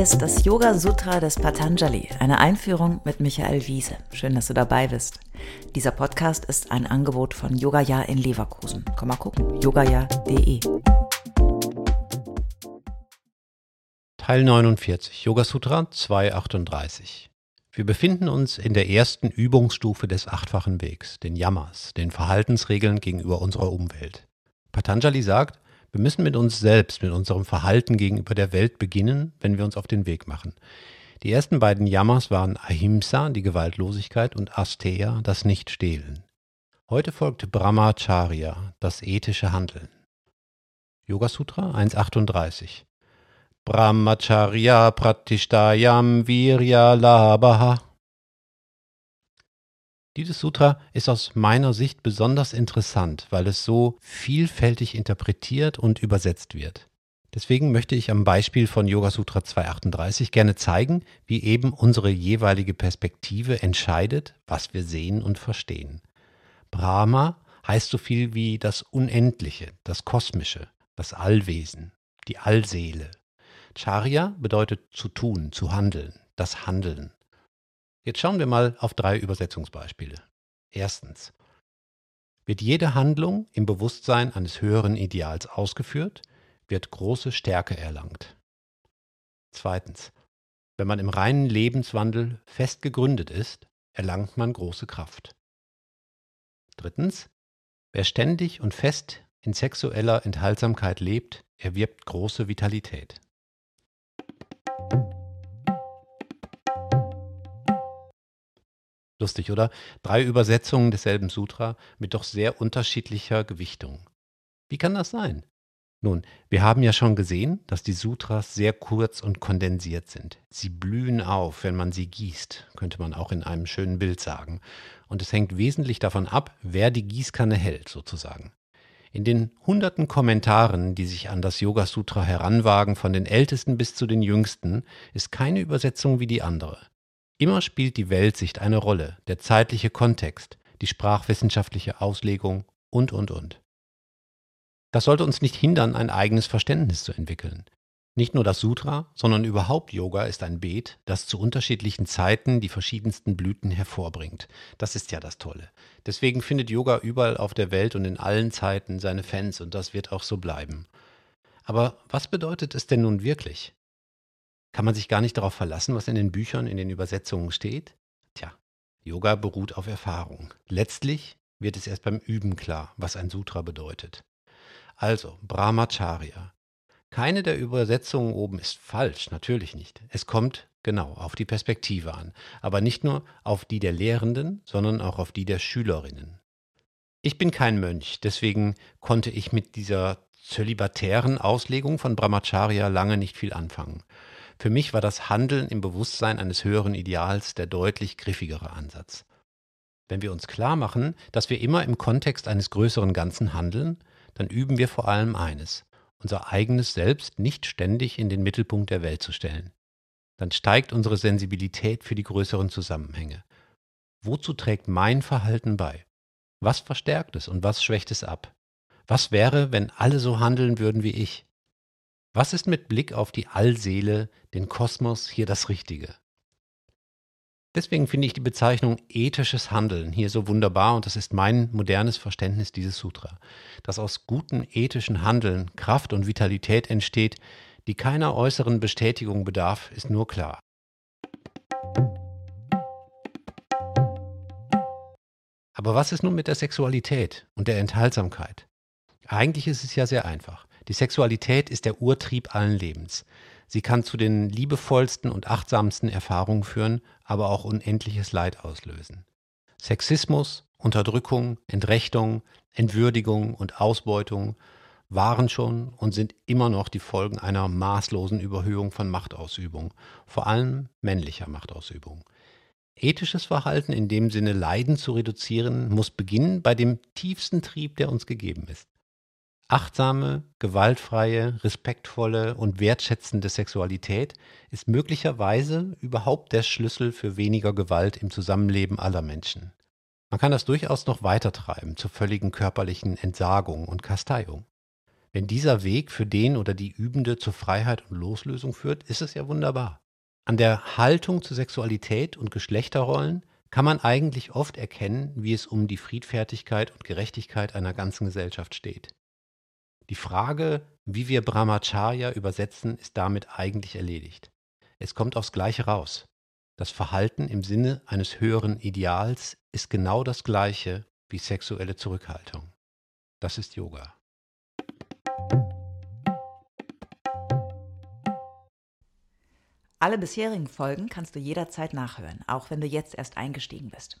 Ist das Yoga Sutra des Patanjali, eine Einführung mit Michael Wiese. Schön, dass du dabei bist. Dieser Podcast ist ein Angebot von Yogaya in Leverkusen. Komm mal gucken, yogaya.de. Teil 49, Yoga Sutra 238. Wir befinden uns in der ersten Übungsstufe des achtfachen Wegs, den Yamas, den Verhaltensregeln gegenüber unserer Umwelt. Patanjali sagt, wir müssen mit uns selbst, mit unserem Verhalten gegenüber der Welt beginnen, wenn wir uns auf den Weg machen. Die ersten beiden Yamas waren Ahimsa, die Gewaltlosigkeit, und Asteya, das Nichtstehlen. Heute folgt Brahmacharya, das ethische Handeln. Yoga Sutra 138 Brahmacharya Pratishtayam Virya Labha dieses Sutra ist aus meiner Sicht besonders interessant, weil es so vielfältig interpretiert und übersetzt wird. Deswegen möchte ich am Beispiel von Yoga Sutra 238 gerne zeigen, wie eben unsere jeweilige Perspektive entscheidet, was wir sehen und verstehen. Brahma heißt so viel wie das Unendliche, das Kosmische, das Allwesen, die Allseele. Charya bedeutet zu tun, zu handeln, das Handeln. Jetzt schauen wir mal auf drei Übersetzungsbeispiele. Erstens. Wird jede Handlung im Bewusstsein eines höheren Ideals ausgeführt, wird große Stärke erlangt. Zweitens. Wenn man im reinen Lebenswandel fest gegründet ist, erlangt man große Kraft. Drittens. Wer ständig und fest in sexueller Enthaltsamkeit lebt, erwirbt große Vitalität. Lustig, oder? Drei Übersetzungen desselben Sutra mit doch sehr unterschiedlicher Gewichtung. Wie kann das sein? Nun, wir haben ja schon gesehen, dass die Sutras sehr kurz und kondensiert sind. Sie blühen auf, wenn man sie gießt, könnte man auch in einem schönen Bild sagen. Und es hängt wesentlich davon ab, wer die Gießkanne hält, sozusagen. In den hunderten Kommentaren, die sich an das Yoga Sutra heranwagen, von den ältesten bis zu den jüngsten, ist keine Übersetzung wie die andere. Immer spielt die Weltsicht eine Rolle, der zeitliche Kontext, die sprachwissenschaftliche Auslegung und, und, und. Das sollte uns nicht hindern, ein eigenes Verständnis zu entwickeln. Nicht nur das Sutra, sondern überhaupt Yoga ist ein Beet, das zu unterschiedlichen Zeiten die verschiedensten Blüten hervorbringt. Das ist ja das Tolle. Deswegen findet Yoga überall auf der Welt und in allen Zeiten seine Fans und das wird auch so bleiben. Aber was bedeutet es denn nun wirklich? Kann man sich gar nicht darauf verlassen, was in den Büchern, in den Übersetzungen steht? Tja, Yoga beruht auf Erfahrung. Letztlich wird es erst beim Üben klar, was ein Sutra bedeutet. Also, Brahmacharya. Keine der Übersetzungen oben ist falsch, natürlich nicht. Es kommt genau auf die Perspektive an, aber nicht nur auf die der Lehrenden, sondern auch auf die der Schülerinnen. Ich bin kein Mönch, deswegen konnte ich mit dieser zölibatären Auslegung von Brahmacharya lange nicht viel anfangen. Für mich war das Handeln im Bewusstsein eines höheren Ideals der deutlich griffigere Ansatz. Wenn wir uns klar machen, dass wir immer im Kontext eines größeren Ganzen handeln, dann üben wir vor allem eines, unser eigenes Selbst nicht ständig in den Mittelpunkt der Welt zu stellen. Dann steigt unsere Sensibilität für die größeren Zusammenhänge. Wozu trägt mein Verhalten bei? Was verstärkt es und was schwächt es ab? Was wäre, wenn alle so handeln würden wie ich? Was ist mit Blick auf die Allseele, den Kosmos, hier das Richtige? Deswegen finde ich die Bezeichnung ethisches Handeln hier so wunderbar und das ist mein modernes Verständnis dieses Sutra. Dass aus gutem ethischen Handeln Kraft und Vitalität entsteht, die keiner äußeren Bestätigung bedarf, ist nur klar. Aber was ist nun mit der Sexualität und der Enthaltsamkeit? Eigentlich ist es ja sehr einfach. Die Sexualität ist der Urtrieb allen Lebens. Sie kann zu den liebevollsten und achtsamsten Erfahrungen führen, aber auch unendliches Leid auslösen. Sexismus, Unterdrückung, Entrechtung, Entwürdigung und Ausbeutung waren schon und sind immer noch die Folgen einer maßlosen Überhöhung von Machtausübung, vor allem männlicher Machtausübung. Ethisches Verhalten in dem Sinne Leiden zu reduzieren, muss beginnen bei dem tiefsten Trieb, der uns gegeben ist. Achtsame, gewaltfreie, respektvolle und wertschätzende Sexualität ist möglicherweise überhaupt der Schlüssel für weniger Gewalt im Zusammenleben aller Menschen. Man kann das durchaus noch weiter treiben zur völligen körperlichen Entsagung und Kasteiung. Wenn dieser Weg für den oder die Übende zur Freiheit und Loslösung führt, ist es ja wunderbar. An der Haltung zu Sexualität und Geschlechterrollen kann man eigentlich oft erkennen, wie es um die Friedfertigkeit und Gerechtigkeit einer ganzen Gesellschaft steht. Die Frage, wie wir Brahmacharya übersetzen, ist damit eigentlich erledigt. Es kommt aufs Gleiche raus. Das Verhalten im Sinne eines höheren Ideals ist genau das gleiche wie sexuelle Zurückhaltung. Das ist Yoga. Alle bisherigen Folgen kannst du jederzeit nachhören, auch wenn du jetzt erst eingestiegen bist.